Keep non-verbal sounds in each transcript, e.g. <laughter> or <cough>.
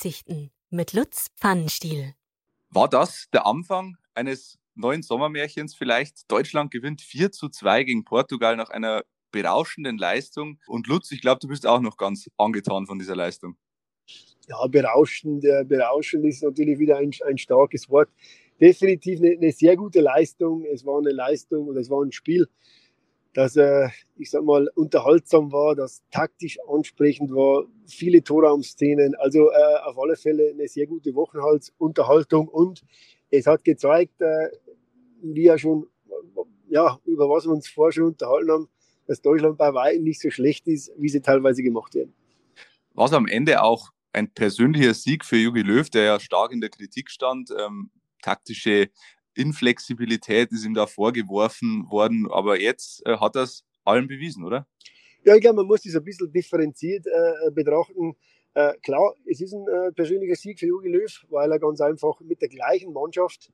Ansichten mit Lutz Pfannenstiel. War das der Anfang eines neuen Sommermärchens vielleicht? Deutschland gewinnt 4 zu 2 gegen Portugal nach einer berauschenden Leistung. Und Lutz, ich glaube, du bist auch noch ganz angetan von dieser Leistung. Ja, berauschend, äh, berauschend ist natürlich wieder ein, ein starkes Wort. Definitiv eine, eine, sehr gute Leistung. Es war eine Leistung oder es war ein Spiel, das, äh, ich sag mal, unterhaltsam war, das taktisch ansprechend war, viele Torraumszenen. Also äh, auf alle Fälle eine sehr gute Wochenhaltsunterhaltung und es hat gezeigt, äh, wie ja schon, ja, über was wir uns vorher schon unterhalten haben, dass Deutschland bei weitem nicht so schlecht ist, wie sie teilweise gemacht werden. Was am Ende auch ein persönlicher Sieg für Jogi Löw, der ja stark in der Kritik stand. Ähm, taktische Inflexibilität ist ihm da vorgeworfen worden, aber jetzt äh, hat er es allen bewiesen, oder? Ja, ich glaube, man muss das ein bisschen differenziert äh, betrachten. Äh, klar, es ist ein äh, persönlicher Sieg für Jogi Löw, weil er ganz einfach mit der gleichen Mannschaft,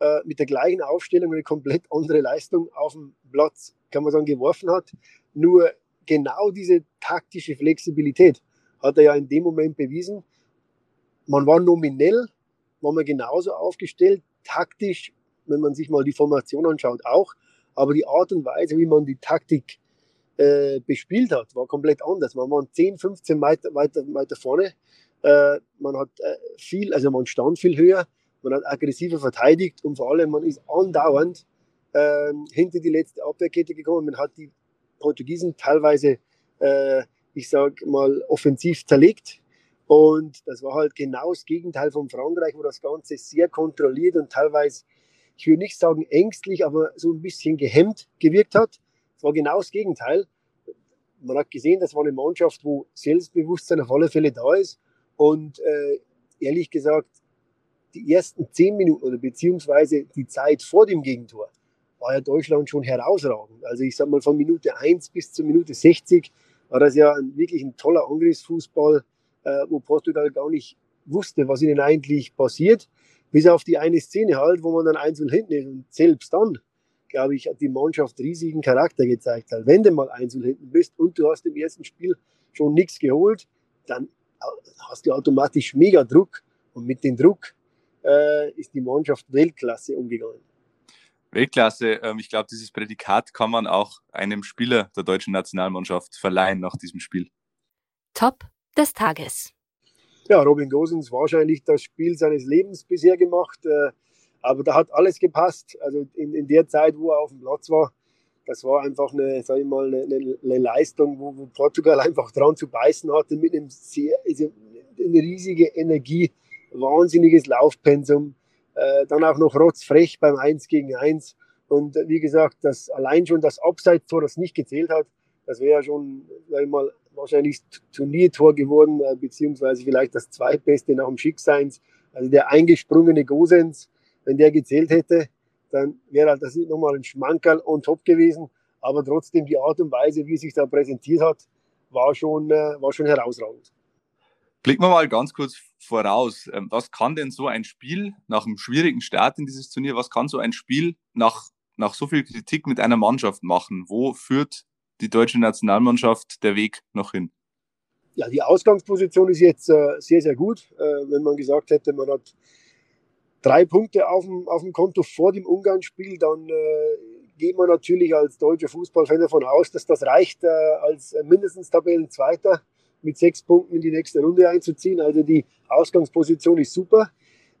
äh, mit der gleichen Aufstellung eine komplett andere Leistung auf dem Platz, kann man sagen, geworfen hat. Nur genau diese taktische Flexibilität hat er ja in dem Moment bewiesen. Man war nominell, war man genauso aufgestellt, taktisch, wenn man sich mal die Formation anschaut, auch. Aber die Art und Weise, wie man die Taktik äh, bespielt hat, war komplett anders. Man war 10, 15 Meter weiter, weiter vorne. Äh, man hat äh, viel, also man stand viel höher, man hat aggressiver verteidigt und vor allem man ist andauernd ähm, hinter die letzte Abwehrkette gekommen. Man hat die Portugiesen teilweise äh, ich sag mal, offensiv zerlegt. Und das war halt genau das Gegenteil von Frankreich, wo das Ganze sehr kontrolliert und teilweise, ich würde nicht sagen ängstlich, aber so ein bisschen gehemmt gewirkt hat. Es war genau das Gegenteil. Man hat gesehen, das war eine Mannschaft, wo Selbstbewusstsein auf alle Fälle da ist. Und äh, ehrlich gesagt, die ersten zehn Minuten oder beziehungsweise die Zeit vor dem Gegentor war ja Deutschland schon herausragend. Also ich sag mal von Minute 1 bis zur Minute 60 war das ja ein, wirklich ein toller Angriffsfußball, äh, wo Portugal gar nicht wusste, was ihnen eigentlich passiert. Bis auf die eine Szene halt, wo man dann einzeln hinten ist. Und selbst dann, glaube ich, hat die Mannschaft riesigen Charakter gezeigt. Halt. Wenn du mal einzeln hinten bist und du hast im ersten Spiel schon nichts geholt, dann hast du automatisch mega Druck. Und mit dem Druck äh, ist die Mannschaft Weltklasse umgegangen. Weltklasse. Ähm, ich glaube, dieses Prädikat kann man auch einem Spieler der deutschen Nationalmannschaft verleihen nach diesem Spiel. Top des Tages. Ja, Robin Gosens wahrscheinlich das Spiel seines Lebens bisher gemacht. Äh, aber da hat alles gepasst. Also in, in der Zeit, wo er auf dem Platz war, das war einfach eine, sag ich mal, eine, eine Leistung, wo, wo, Portugal <laughs> einfach dran zu beißen hatte mit einem sehr, also eine riesige Energie, wahnsinniges Laufpensum äh, dann auch noch rotzfrech beim 1 gegen 1. Und wie gesagt, das, allein schon das Abseits-Tor, das nicht gezählt hat, das wäre schon mal, wahrscheinlich Turniertor geworden, äh, beziehungsweise vielleicht das zweitbeste nach dem Schickseins. Also der eingesprungene Gosens, wenn der gezählt hätte, dann wäre halt das nochmal ein Schmankerl on top gewesen. Aber trotzdem die Art und Weise, wie sich da präsentiert hat, war schon, äh, war schon herausragend. Blicken wir mal ganz kurz voraus. Ähm, was kann denn so ein Spiel nach einem schwierigen Start in dieses Turnier, was kann so ein Spiel nach, nach so viel Kritik mit einer Mannschaft machen? Wo führt die deutsche Nationalmannschaft der Weg noch hin? Ja, die Ausgangsposition ist jetzt äh, sehr, sehr gut. Äh, wenn man gesagt hätte, man hat drei Punkte auf dem, auf dem Konto vor dem Ungarn-Spiel, dann äh, geht man natürlich als deutscher Fußballfan davon aus, dass das reicht, äh, als mindestens Tabellenzweiter mit sechs Punkten in die nächste Runde einzuziehen. Also die Ausgangsposition ist super.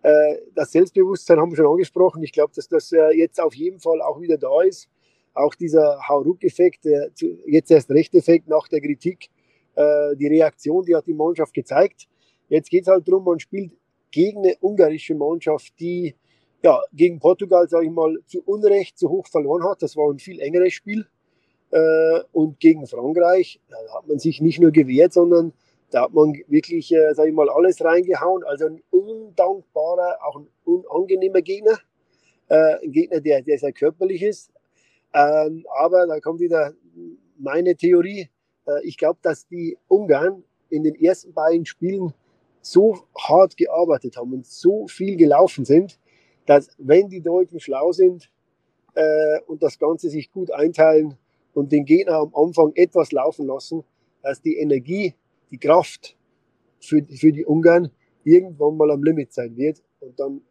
Äh, das Selbstbewusstsein haben wir schon angesprochen. Ich glaube, dass das äh, jetzt auf jeden Fall auch wieder da ist. Auch dieser Hauruck-Effekt, jetzt erst Recht-Effekt nach der Kritik, äh, die Reaktion, die hat die Mannschaft gezeigt. Jetzt geht es halt darum, man spielt gegen eine ungarische Mannschaft, die ja, gegen Portugal, sage ich mal, zu Unrecht zu hoch verloren hat. Das war ein viel engeres Spiel. Äh, und gegen Frankreich da hat man sich nicht nur gewehrt, sondern da hat man wirklich, äh, sage ich mal, alles reingehauen. Also ein undankbarer, auch ein unangenehmer Gegner. Ein Gegner, der, der sehr körperlich ist. Ähm, aber da kommt wieder meine Theorie. Äh, ich glaube, dass die Ungarn in den ersten beiden Spielen so hart gearbeitet haben und so viel gelaufen sind, dass wenn die Deutschen schlau sind äh, und das Ganze sich gut einteilen, und den Gegner am Anfang etwas laufen lassen, dass die Energie, die Kraft für, für die Ungarn irgendwann mal am Limit sein wird. Und dann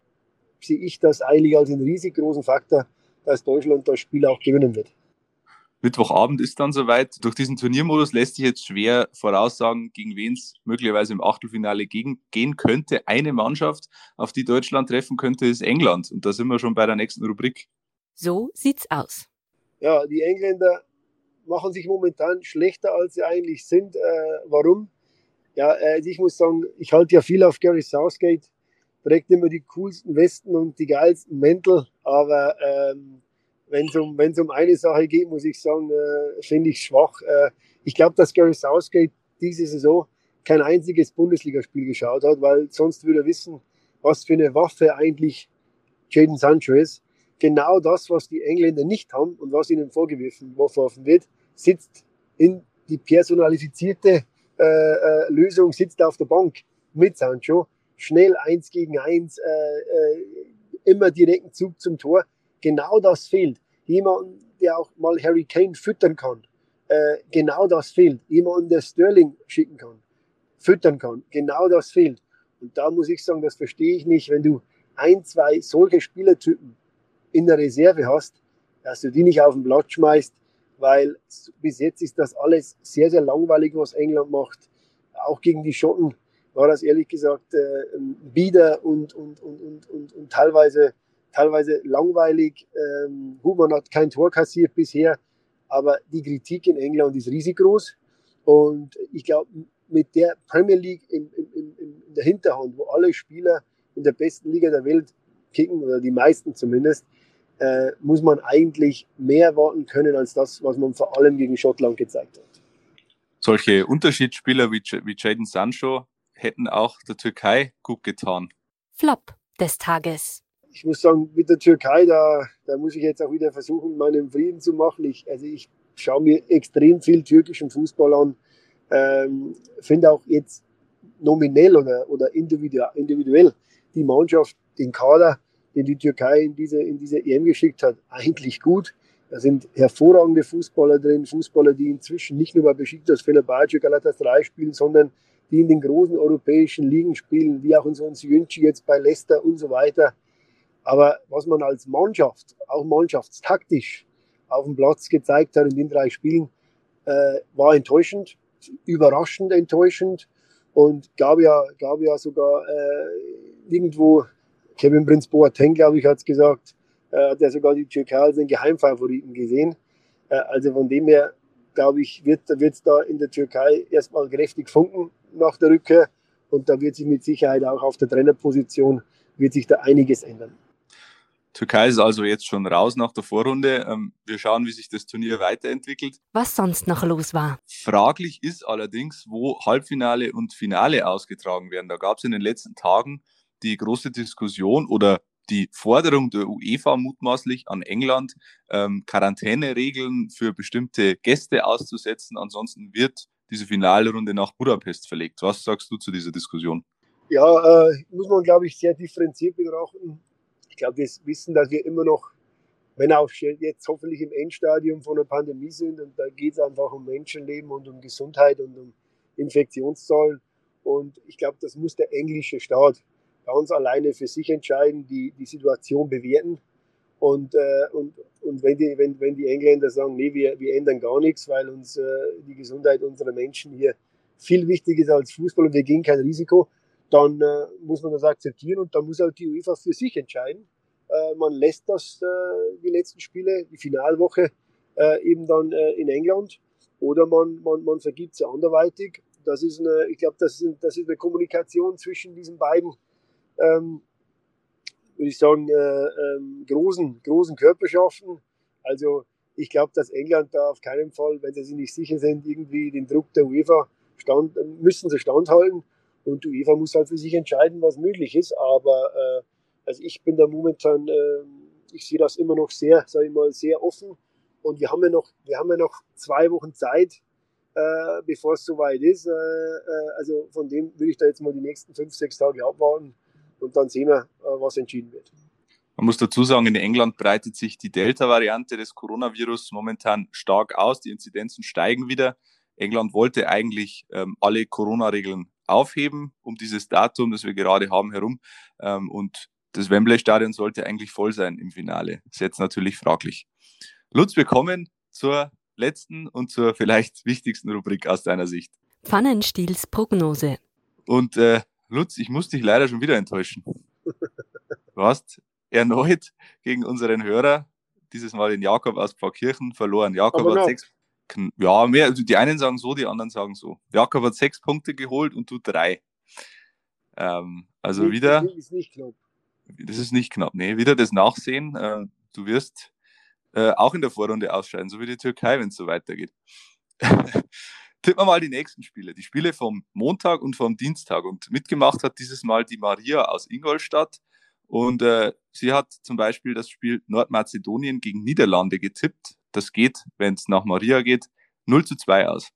sehe ich das eigentlich als einen riesig großen Faktor, dass Deutschland das Spiel auch gewinnen wird. Mittwochabend ist dann soweit. Durch diesen Turniermodus lässt sich jetzt schwer voraussagen, gegen wen es möglicherweise im Achtelfinale gegen, gehen könnte. Eine Mannschaft, auf die Deutschland treffen könnte, ist England. Und da sind wir schon bei der nächsten Rubrik. So sieht's aus. Ja, die Engländer machen sich momentan schlechter, als sie eigentlich sind. Äh, warum? Ja, also ich muss sagen, ich halte ja viel auf Gary Southgate. Trägt immer die coolsten Westen und die geilsten Mäntel. Aber ähm, wenn es um, um eine Sache geht, muss ich sagen, äh, finde ich schwach. Äh, ich glaube, dass Gary Southgate diese Saison kein einziges Bundesligaspiel geschaut hat, weil sonst würde er wissen, was für eine Waffe eigentlich Jaden Sancho ist. Genau das, was die Engländer nicht haben und was ihnen vorgeworfen wird, sitzt in die personalifizierte äh, äh, Lösung, sitzt auf der Bank mit Sancho. Schnell eins gegen eins, äh, äh, immer direkten Zug zum Tor. Genau das fehlt jemanden, der auch mal Harry Kane füttern kann. Äh, genau das fehlt. Jemanden, der Sterling schicken kann, füttern kann. Genau das fehlt. Und da muss ich sagen, das verstehe ich nicht, wenn du ein, zwei solche Spielertypen in der Reserve hast, dass du die nicht auf den Platz schmeißt, weil bis jetzt ist das alles sehr, sehr langweilig, was England macht. Auch gegen die Schotten war das ehrlich gesagt äh, bieder und, und, und, und, und, und teilweise teilweise langweilig. Ähm, Human hat kein Tor kassiert bisher, aber die Kritik in England ist riesig groß. Und ich glaube, mit der Premier League in, in, in, der Hinterhand, wo alle Spieler in der besten Liga der Welt kicken, oder die meisten zumindest, äh, muss man eigentlich mehr erwarten können als das, was man vor allem gegen Schottland gezeigt hat. Solche Unterschiedsspieler wie, wie Jaden Sancho hätten auch der Türkei gut getan. Flop des Tages ich muss sagen, mit der Türkei, da, da muss ich jetzt auch wieder versuchen, meinen Frieden zu machen. Ich, also ich schaue mir extrem viel türkischen Fußball an. Ähm, Finde auch jetzt nominell oder, oder individuell die Mannschaft, den Kader, den die Türkei in diese, in diese EM geschickt hat, eigentlich gut. Da sind hervorragende Fußballer drin, Fußballer, die inzwischen nicht nur bei Besiktas, Fenerbahce, Galatasaray spielen, sondern die in den großen europäischen Ligen spielen, wie auch ein Syunchi jetzt bei Leicester und so weiter. Aber was man als Mannschaft, auch mannschaftstaktisch auf dem Platz gezeigt hat in den drei Spielen, äh, war enttäuschend, überraschend enttäuschend und gab ja, gab ja sogar äh, irgendwo, Kevin Prince Boateng, glaube ich, hat es gesagt, äh, hat er sogar die Türkei als den Geheimfavoriten gesehen. Äh, also von dem her, glaube ich, wird es da in der Türkei erstmal kräftig funken nach der Rückkehr und da wird sich mit Sicherheit auch auf der Trainerposition wird sich da einiges ändern. Türkei ist also jetzt schon raus nach der Vorrunde. Ähm, wir schauen, wie sich das Turnier weiterentwickelt. Was sonst noch los war. Fraglich ist allerdings, wo Halbfinale und Finale ausgetragen werden. Da gab es in den letzten Tagen die große Diskussion oder die Forderung der UEFA mutmaßlich an England, ähm, Quarantäneregeln für bestimmte Gäste auszusetzen. Ansonsten wird diese Finalrunde nach Budapest verlegt. Was sagst du zu dieser Diskussion? Ja, äh, muss man, glaube ich, sehr differenziert betrachten ich glaube, wir wissen, dass wir immer noch, wenn auch jetzt hoffentlich im Endstadium von der Pandemie sind, und da geht es einfach um Menschenleben und um Gesundheit und um Infektionszahlen. Und ich glaube, das muss der englische Staat ganz alleine für sich entscheiden, die, die Situation bewerten. Und, äh, und, und wenn, die, wenn, wenn die Engländer sagen, nee, wir, wir ändern gar nichts, weil uns äh, die Gesundheit unserer Menschen hier viel wichtiger ist als Fußball und wir gehen kein Risiko, dann äh, muss man das akzeptieren und dann muss halt die UEFA für sich entscheiden. Äh, man lässt das, äh, die letzten Spiele, die Finalwoche äh, eben dann äh, in England oder man, man, man vergibt sie anderweitig. Das ist eine, ich glaube, das, ist, das ist eine Kommunikation zwischen diesen beiden, ähm, würde ich sagen, äh, ähm, großen, großen Körperschaften. Also ich glaube, dass England da auf keinen Fall, wenn sie sich nicht sicher sind, irgendwie den Druck der UEFA stand, müssen sie standhalten. Und die UEFA muss halt für sich entscheiden, was möglich ist. Aber äh, also ich bin da momentan, äh, ich sehe das immer noch sehr, sage ich mal, sehr offen. Und wir haben ja noch, wir haben ja noch zwei Wochen Zeit, äh, bevor es soweit ist. Äh, äh, also von dem würde ich da jetzt mal die nächsten fünf, sechs Tage abwarten und dann sehen wir, äh, was entschieden wird. Man muss dazu sagen, in England breitet sich die Delta-Variante des Coronavirus momentan stark aus. Die Inzidenzen steigen wieder. England wollte eigentlich ähm, alle Corona-Regeln aufheben um dieses Datum, das wir gerade haben, herum. Ähm, und das Wembley-Stadion sollte eigentlich voll sein im Finale. Ist jetzt natürlich fraglich. Lutz, wir kommen zur letzten und zur vielleicht <laughs> wichtigsten Rubrik aus deiner Sicht. Pfannenstiels Prognose. Und äh, Lutz, ich muss dich leider schon wieder enttäuschen. Du hast erneut gegen unseren Hörer, dieses Mal den Jakob aus Pfarrkirchen, verloren. Jakob hat sechs, ja, mehr, also die einen sagen so, die anderen sagen so. Jakob hat sechs Punkte geholt und du drei. Ähm, also Nicht- wieder, Ist nicht knapp. das ist nicht knapp, nee, wieder das Nachsehen. Äh, du wirst äh, auch in der Vorrunde ausscheiden, so wie die Türkei, wenn es so weitergeht. <laughs> Tippen wir mal die nächsten Spiele. Die Spiele vom Montag und vom Dienstag. Und mitgemacht hat dieses Mal die Maria aus Ingolstadt. Und äh, sie hat zum Beispiel das Spiel Nordmazedonien gegen Niederlande getippt. Das geht, wenn es nach Maria geht, 0 zu 2 aus.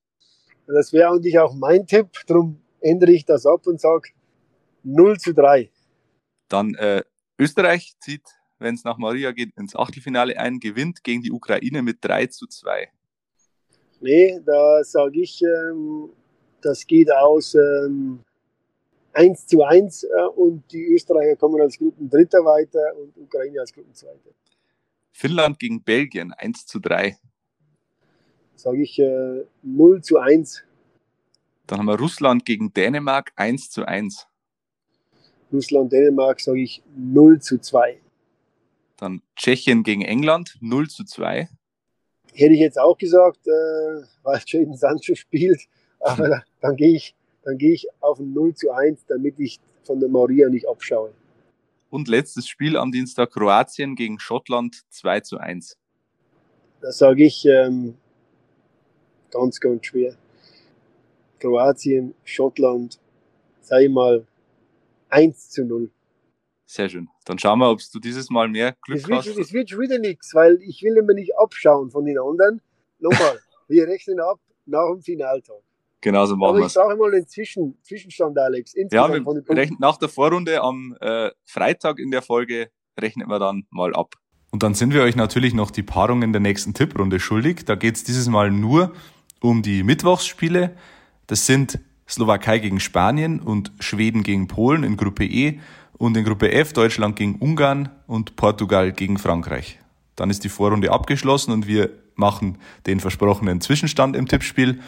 Das wäre eigentlich auch mein Tipp. Darum ändere ich das ab und sage 0 zu 3. Dann äh, Österreich zieht, wenn es nach Maria geht, ins Achtelfinale ein, gewinnt gegen die Ukraine mit 3 zu 2. Nee, da sage ich, ähm, das geht aus ähm, 1 zu 1 äh, und die Österreicher kommen als Gruppendritter weiter und Ukraine als Gruppenzweiter. Finnland gegen Belgien 1 zu 3. Sage ich äh, 0 zu 1. Dann haben wir Russland gegen Dänemark 1 zu 1. Russland, Dänemark sage ich 0 zu 2. Dann Tschechien gegen England 0 zu 2. Hätte ich jetzt auch gesagt, äh, weil Jaden Sancho spielt, aber da, dann gehe ich, dann gehe ich auf ein 0 zu 1, damit ich von der Maria nicht abschaue. Und letztes Spiel am Dienstag Kroatien gegen Schottland 2 zu 1. Da sage ich ähm, ganz, ganz schwer. Kroatien, Schottland, ich mal 1 zu 0. Sehr schön. Dann schauen wir, ob du dieses Mal mehr Glück Das wird, hast. das wird schon wieder nichts, weil ich will immer nicht abschauen von den anderen. Nochmal, <laughs> wir rechnen ab nach dem Finaltag. Genauso machen Aber wir ich es. brauche mal den Zwischen, Zwischenstand, Alex. Ja, wir von den Punkten. rechnen nach der Vorrunde am äh, Freitag in der Folge rechnen wir dann mal ab. Und dann sind wir euch natürlich noch die Paarungen der nächsten Tipprunde schuldig. Da geht es dieses Mal nur um die Mittwochsspiele. Das sind Slowakei gegen Spanien und Schweden gegen Polen in Gruppe E und in Gruppe F Deutschland gegen Ungarn und Portugal gegen Frankreich. Dann ist die Vorrunde abgeschlossen und wir machen den versprochenen Zwischenstand im Tippspiel.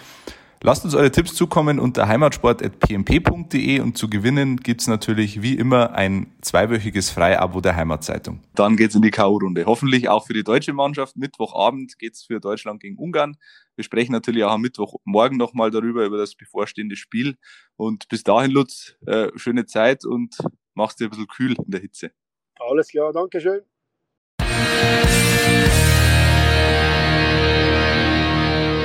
Lasst uns eure Tipps zukommen unter heimatsport.pmp.de und zu gewinnen gibt's natürlich wie immer ein zweiwöchiges Freiabo der Heimatzeitung. Dann geht's in die K.O.-Runde. Hoffentlich auch für die deutsche Mannschaft. Mittwochabend geht's für Deutschland gegen Ungarn. Wir sprechen natürlich auch am Mittwochmorgen nochmal darüber, über das bevorstehende Spiel. Und bis dahin, Lutz, äh, schöne Zeit und mach's dir ein bisschen kühl in der Hitze. Alles klar, danke schön.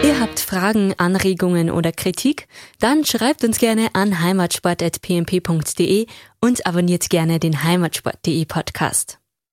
Ihr habt Fragen, Anregungen oder Kritik? Dann schreibt uns gerne an heimatsport.pmp.de und abonniert gerne den heimatsport.de Podcast.